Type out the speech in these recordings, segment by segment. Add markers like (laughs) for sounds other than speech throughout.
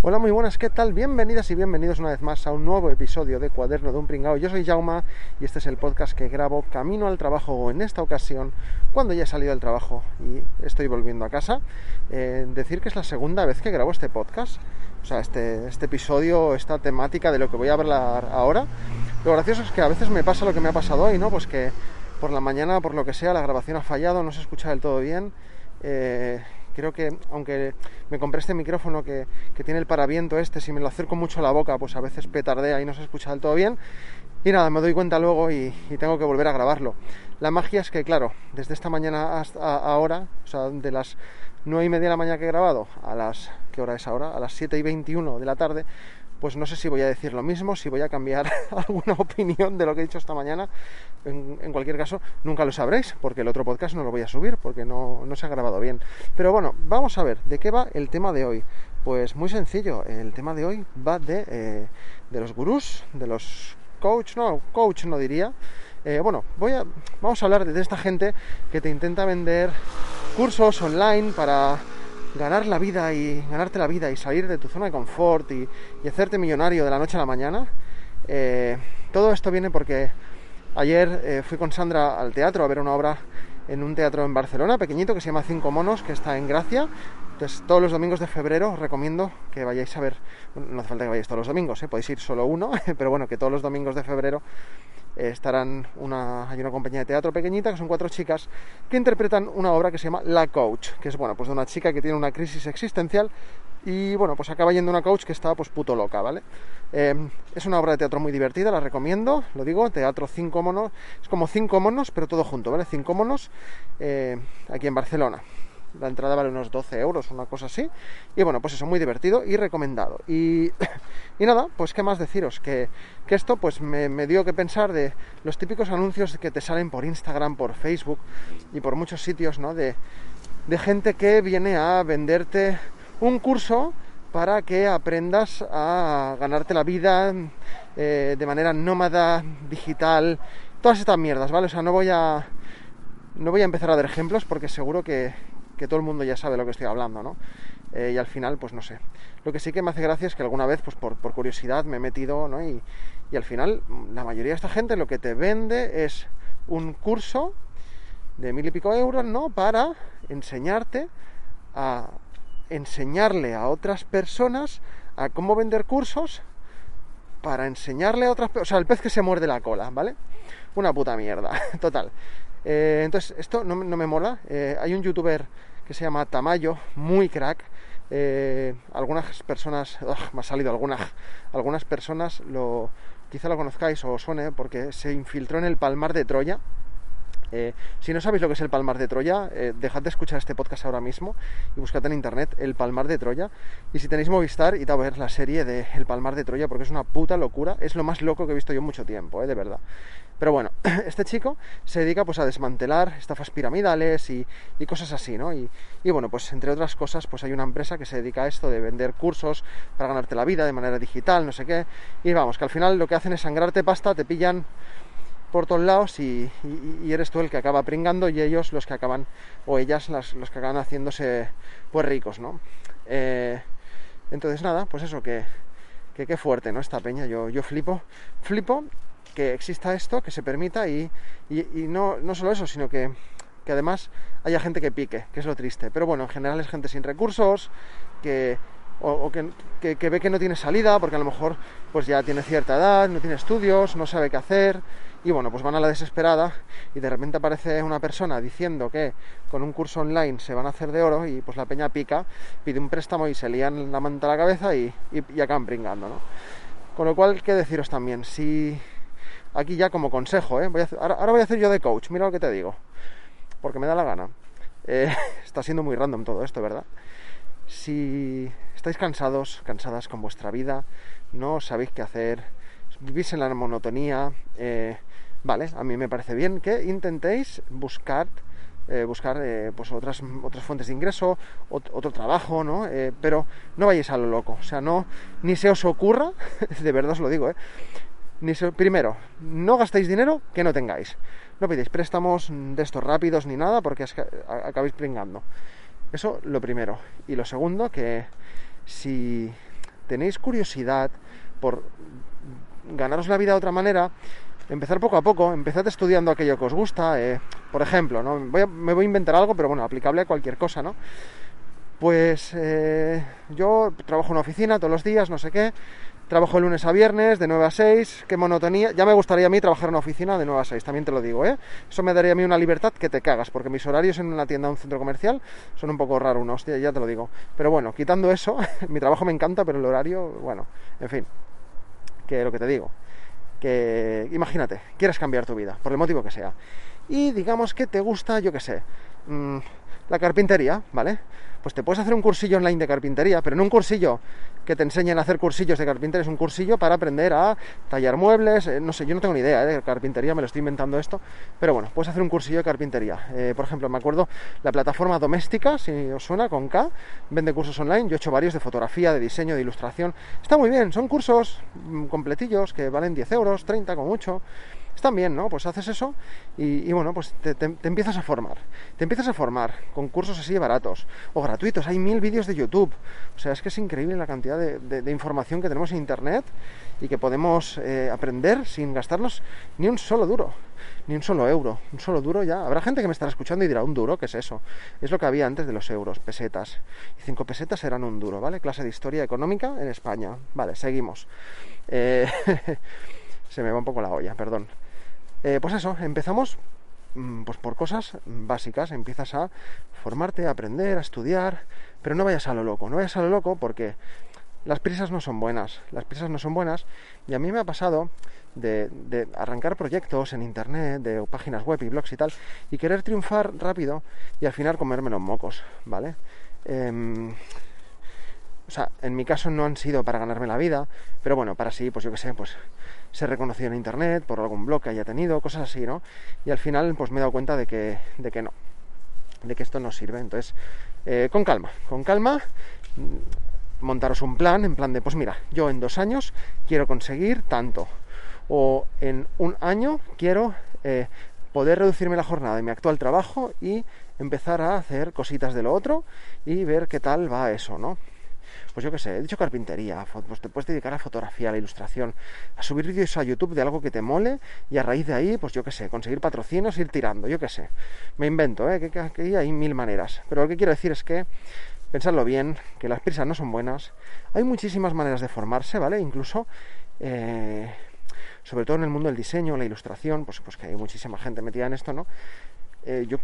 Hola, muy buenas, ¿qué tal? Bienvenidas y bienvenidos una vez más a un nuevo episodio de Cuaderno de un Pringao. Yo soy Jauma y este es el podcast que grabo camino al trabajo o en esta ocasión cuando ya he salido del trabajo y estoy volviendo a casa. Eh, decir que es la segunda vez que grabo este podcast, o sea, este, este episodio, esta temática de lo que voy a hablar ahora. Lo gracioso es que a veces me pasa lo que me ha pasado hoy, ¿no? Pues que por la mañana, por lo que sea, la grabación ha fallado, no se escucha del todo bien. Eh, creo que aunque me compré este micrófono que, tiene el paraviento este, si me lo acerco mucho a la boca, pues a veces petardea y no se escucha del todo bien. Y nada, me doy cuenta luego y, tengo que volver a grabarlo. La magia es que, claro, desde esta mañana hasta ahora, o sea, de las 9 y media de la mañana que he grabado a las, ¿qué hora es ahora? A las 7 y 21 de la tarde, pues no sé si voy a decir lo mismo, si voy a cambiar (laughs) alguna opinión de lo que he dicho esta mañana. En, cualquier caso, nunca lo sabréis, porque el otro podcast no lo voy a subir, porque no, se ha grabado bien. Pero bueno, vamos a ver, ¿de qué va el tema de hoy? Pues muy sencillo, el tema de hoy va de, eh, de los gurús, de los coach, no, coach no diría. Eh, bueno, voy vamos a hablar de esta gente que te intenta vender cursos online para ganar la vida y ganarte la vida y salir de tu zona de confort y, hacerte millonario de la noche a la mañana, eh, todo esto viene porque ayer eh, fui con Sandra al teatro a ver una obra en un teatro en Barcelona, pequeñito, que se llama Cinco Monos, que está en Gracia. Entonces, todos los domingos de febrero os recomiendo que vayáis a ver, no hace falta que vayáis todos los domingos, ¿eh? podéis ir solo uno, (laughs) pero bueno, que todos los domingos de febrero estarán una, hay una compañía de teatro pequeñita, que son cuatro chicas, que interpretan una obra que se llama La Coach, que es bueno, pues de una chica que tiene una crisis existencial y bueno, pues acaba yendo una coach que está pues puto loca, ¿vale? Em, es una obra de teatro muy divertida, la recomiendo, lo digo, teatro cinco monos, es como cinco monos, pero todo junto, ¿vale? Cinco monos eh, aquí en Barcelona. La entrada vale unos 12 euros, una cosa así. Y bueno, pues eso, muy divertido y recomendado. Y, (coughs) nada, pues qué más deciros, que, esto pues me, dio que pensar de los típicos anuncios que te salen por Instagram, por Facebook y por muchos sitios, ¿no? De, gente que viene a venderte un curso para que aprendas a ganarte la vida eh, de manera nómada, digital, todas estas mierdas, ¿vale? O sea, no voy a no voy a empezar a dar ejemplos porque seguro que, que todo el mundo ya sabe lo que estoy hablando, ¿no? Eh, y al final, pues no sé. Lo que sí que me hace gracia es que alguna vez, pues por, curiosidad, me he metido, ¿no? Y, al final, la mayoría de esta gente lo que te vende es un curso de mil y pico euros, ¿no? Para enseñarte a enseñarle a otras personas a cómo vender cursos para enseñarle a otras personas, o sea, el pez que se muerde la cola, ¿vale? Una puta mierda, (laughs) total. Eh, entonces, esto no, me mola. Eh, hay un youtuber que se llama Tamayo, muy crack. Eh, algunas personas, me ha salido algunas, algunas personas lo, quizá lo conozcáis o suene porque se infiltró en el Palmar de Troya. Eh, si no sabéis lo que es el Palmar de Troya, eh, dejad de escuchar este podcast ahora mismo y buscad en internet el Palmar de Troya. Y si tenéis Movistar, id a ver la serie de El Palmar de Troya porque es una puta locura. Es lo más loco que he visto yo en mucho tiempo, de verdad. Pero bueno, (clears throat) este chico se dedica pues a desmantelar estafas piramidales y, cosas así, ¿no? Y, bueno, pues entre otras cosas, pues hay una empresa que se dedica a esto de vender cursos para ganarte la vida de manera digital, no sé qué. Y vamos, que al final lo que hacen es sangrarte pasta, te pillan por todos lados y, eres tú el que acaba pringando y ellos los que acaban, o ellas los que acaban haciéndose pues ricos, ¿no? Eh, entonces nada, pues eso, que, qué fuerte, ¿no? Esta peña, yo, yo flipo, flipo que exista esto, que se permita y, y, no, no, solo eso, sino que, que, además haya gente que pique, que es lo triste. Pero bueno, en general es gente sin recursos, que, o, que, que, ve que no tiene salida, porque a lo mejor pues ya tiene cierta edad, no tiene estudios, no sabe qué hacer, y bueno, pues van a la desesperada y de repente aparece una persona diciendo que con un curso online se van a hacer de oro y pues la peña pica, pide un préstamo y se lían la manta a la cabeza y, y, acaban pringando, ¿no? Con lo cual, ¿qué deciros también? Si aquí ya como consejo, ¿eh? ahora, voy a hacer yo de coach, mira lo que te digo, porque me da la gana. Eh, (laughs) está siendo muy random todo esto, ¿verdad? Si estáis cansados, cansadas con vuestra vida, no sabéis qué hacer, vivís en la monotonía, eh, vale, a mí me parece bien que intentéis buscar eh, buscar eh, pues otras, otras fuentes de ingreso, otro trabajo, ¿no? Eh, pero no vayáis a lo loco, o sea, no, ni se os ocurra, (laughs) de verdad os lo digo, Ni primero, no gastéis dinero que no tengáis. No pidáis préstamos de estos rápidos ni nada porque acabáis pringando. Eso lo primero. Y lo segundo, que si tenéis curiosidad por ganaros la vida de otra manera, empezar poco a poco, empezad estudiando aquello que os gusta. Eh, por ejemplo, ¿no? me voy a inventar algo, pero bueno, aplicable a cualquier cosa, ¿no? Pues eh, yo trabajo en una oficina todos los días, no sé qué. Trabajo lunes a viernes, de 9 a 6, qué monotonía. Ya me gustaría a mí trabajar en una oficina de 9 a 6, también te lo digo, ¿eh? Eso me daría a mí una libertad que te cagas, porque mis horarios en una tienda o un centro comercial son un poco raros, ¿no? Hostia, ya te lo digo. Pero bueno, quitando eso, (laughs) mi trabajo me encanta, pero el horario, bueno, en fin, que lo que te digo que imagínate, quieres cambiar tu vida, por el motivo que sea, y digamos que te gusta, yo qué sé, mm, la carpintería, ¿vale? Pues te puedes hacer un cursillo online de carpintería, pero no un cursillo que te enseñen a hacer cursillos de carpintería, es un cursillo para aprender a tallar muebles, eh, no sé, yo no tengo ni idea ¿eh? de carpintería, me lo estoy inventando esto, pero bueno, puedes hacer un cursillo de carpintería. Eh, por ejemplo, me acuerdo la plataforma doméstica, si os suena, con K, vende cursos online, yo he hecho varios de fotografía, de diseño, de ilustración, está muy bien, son cursos mm, completillos que valen 10 euros, 30 como mucho, están bien, ¿no? Pues haces eso y, bueno, pues te, empiezas a formar. Te empiezas a formar con cursos así baratos o gratuitos. Hay mil vídeos de YouTube. O sea, es que es increíble la cantidad de, información que tenemos en Internet y que podemos eh, aprender sin gastarnos ni un solo duro, ni un solo euro. Un solo duro ya. Habrá gente que me estará escuchando y dirá, ¿un duro? ¿Qué es eso? Es lo que había antes de los euros, pesetas. Y cinco pesetas eran un duro, ¿vale? Clase de historia económica en España. Vale, seguimos. Eh, (laughs) se me va un poco la olla, perdón. Eh, pues eso, empezamos mm, pues por cosas básicas, empiezas a formarte, a aprender, a estudiar, pero no vayas a lo loco, no vayas a lo loco porque las prisas no son buenas, las prisas no son buenas y a mí me ha pasado de, arrancar proyectos en internet, de páginas web y blogs y tal, y querer triunfar rápido y al final comerme los mocos, ¿vale? Em, o sea, en mi caso no han sido para ganarme la vida, pero bueno, para sí, pues yo que sé, pues ser reconocido en internet por algún blog que haya tenido, cosas así, ¿no? Y al final pues me he dado cuenta de que, de que no, de que esto no sirve. Entonces, eh, con calma, con calma, mm, montaros un plan, en plan de, pues mira, yo en dos años quiero conseguir tanto, o en un año quiero eh, poder reducirme la jornada de mi actual trabajo y empezar a hacer cositas de lo otro y ver qué tal va eso, ¿no? Pues yo qué sé, he dicho carpintería, pues te puedes dedicar a fotografía, a la ilustración, a subir vídeos a YouTube de algo que te mole y a raíz de ahí, pues yo qué sé, conseguir patrocinios, ir tirando, yo qué sé. Me invento, ¿eh? que, hay mil maneras. Pero lo que quiero decir es que pensadlo bien, que las prisas no son buenas. Hay muchísimas maneras de formarse, ¿vale? Incluso, eh, sobre todo en el mundo del diseño, la ilustración, pues, pues que hay muchísima gente metida en esto, ¿no? Eh, yo,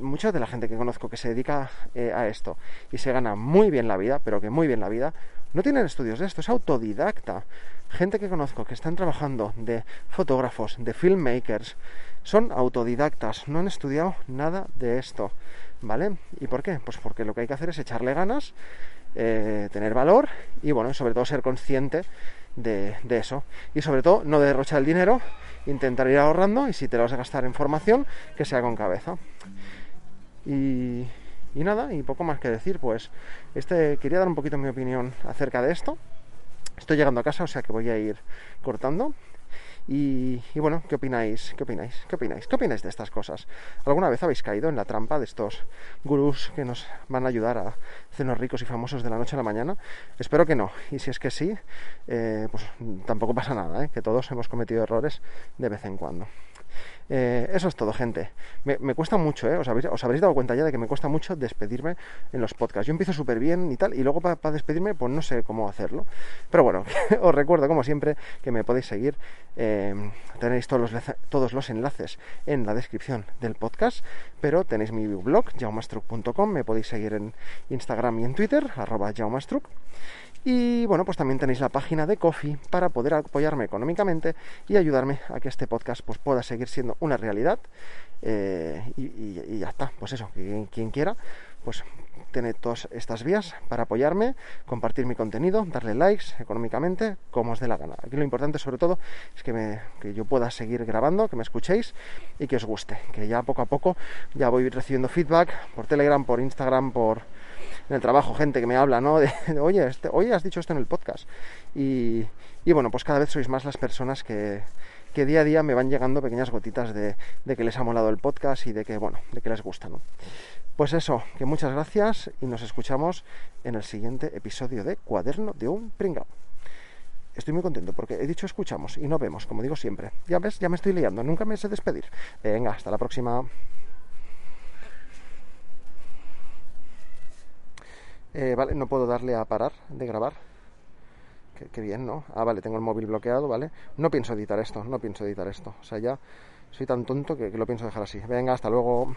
mucha de la gente que conozco que se dedica eh, a esto y se gana muy bien la vida, pero que muy bien la vida, no tienen estudios de esto, es autodidacta. Gente que conozco que están trabajando de fotógrafos, de filmmakers, son autodidactas, no han estudiado nada de esto, ¿vale? ¿Y por qué? Pues porque lo que hay que hacer es echarle ganas, eh, tener valor y, bueno, sobre todo ser consciente de, de eso. Y sobre todo no derrochar el dinero intentar ir ahorrando y si te lo vas a gastar en formación, que sea con cabeza. Y, y nada, y poco más que decir, pues este quería dar un poquito mi opinión acerca de esto. Estoy llegando a casa, o sea que voy a ir cortando. Y, bueno, ¿qué opináis? ¿Qué opináis? ¿Qué opináis? ¿Qué opináis de estas cosas? ¿Alguna vez habéis caído en la trampa de estos gurús que nos van a ayudar a hacernos ricos y famosos de la noche a la mañana? Espero que no. Y si es que sí, eh, pues tampoco pasa nada, ¿eh? que todos hemos cometido errores de vez en cuando. Eh, eso es todo, gente. Me, cuesta mucho, ¿eh? Os habréis, dado cuenta ya de que me cuesta mucho despedirme en los podcasts. Yo empiezo súper bien y tal, y luego para despedirme, pues no sé cómo hacerlo. Pero bueno, (laughs) os recuerdo, como siempre, que me podéis seguir. Eh, tenéis todos los, todos los enlaces en la descripción del podcast, pero tenéis mi blog, jaumastruc.com. Me podéis seguir en Instagram y en Twitter, arroba jaumastruc. Y bueno, pues también tenéis la página de Coffee para poder apoyarme económicamente y ayudarme a que este podcast pues, pueda seguir siendo una realidad. Eh, y, ya está, pues eso, quien, quien quiera, pues tiene todas estas vías para apoyarme, compartir mi contenido, darle likes económicamente, como os dé la gana. Aquí lo importante sobre todo es que, me, que yo pueda seguir grabando, que me escuchéis y que os guste, que ya poco a poco ya voy recibiendo feedback por Telegram, por Instagram, por en el trabajo gente que me habla, ¿no? (laughs) De, oye, este, oye, has dicho esto en el podcast. Y, y bueno, pues cada vez sois más las personas que, que día a día me van llegando pequeñas gotitas de, de, que les ha molado el podcast y de que, bueno, de que les gusta, ¿no? Pues eso, que muchas gracias y nos escuchamos en el siguiente episodio de Cuaderno de un Pringao. Estoy muy contento porque he dicho escuchamos y no vemos, como digo siempre. Ya ves, ya me estoy liando, nunca me sé despedir. Venga, hasta la próxima. Eh, vale, no puedo darle a parar de grabar. Qué, bien, ¿no? Ah, vale, tengo el móvil bloqueado, ¿vale? No pienso editar esto, no pienso editar esto. O sea, ya soy tan tonto que lo pienso dejar así. Venga, hasta luego.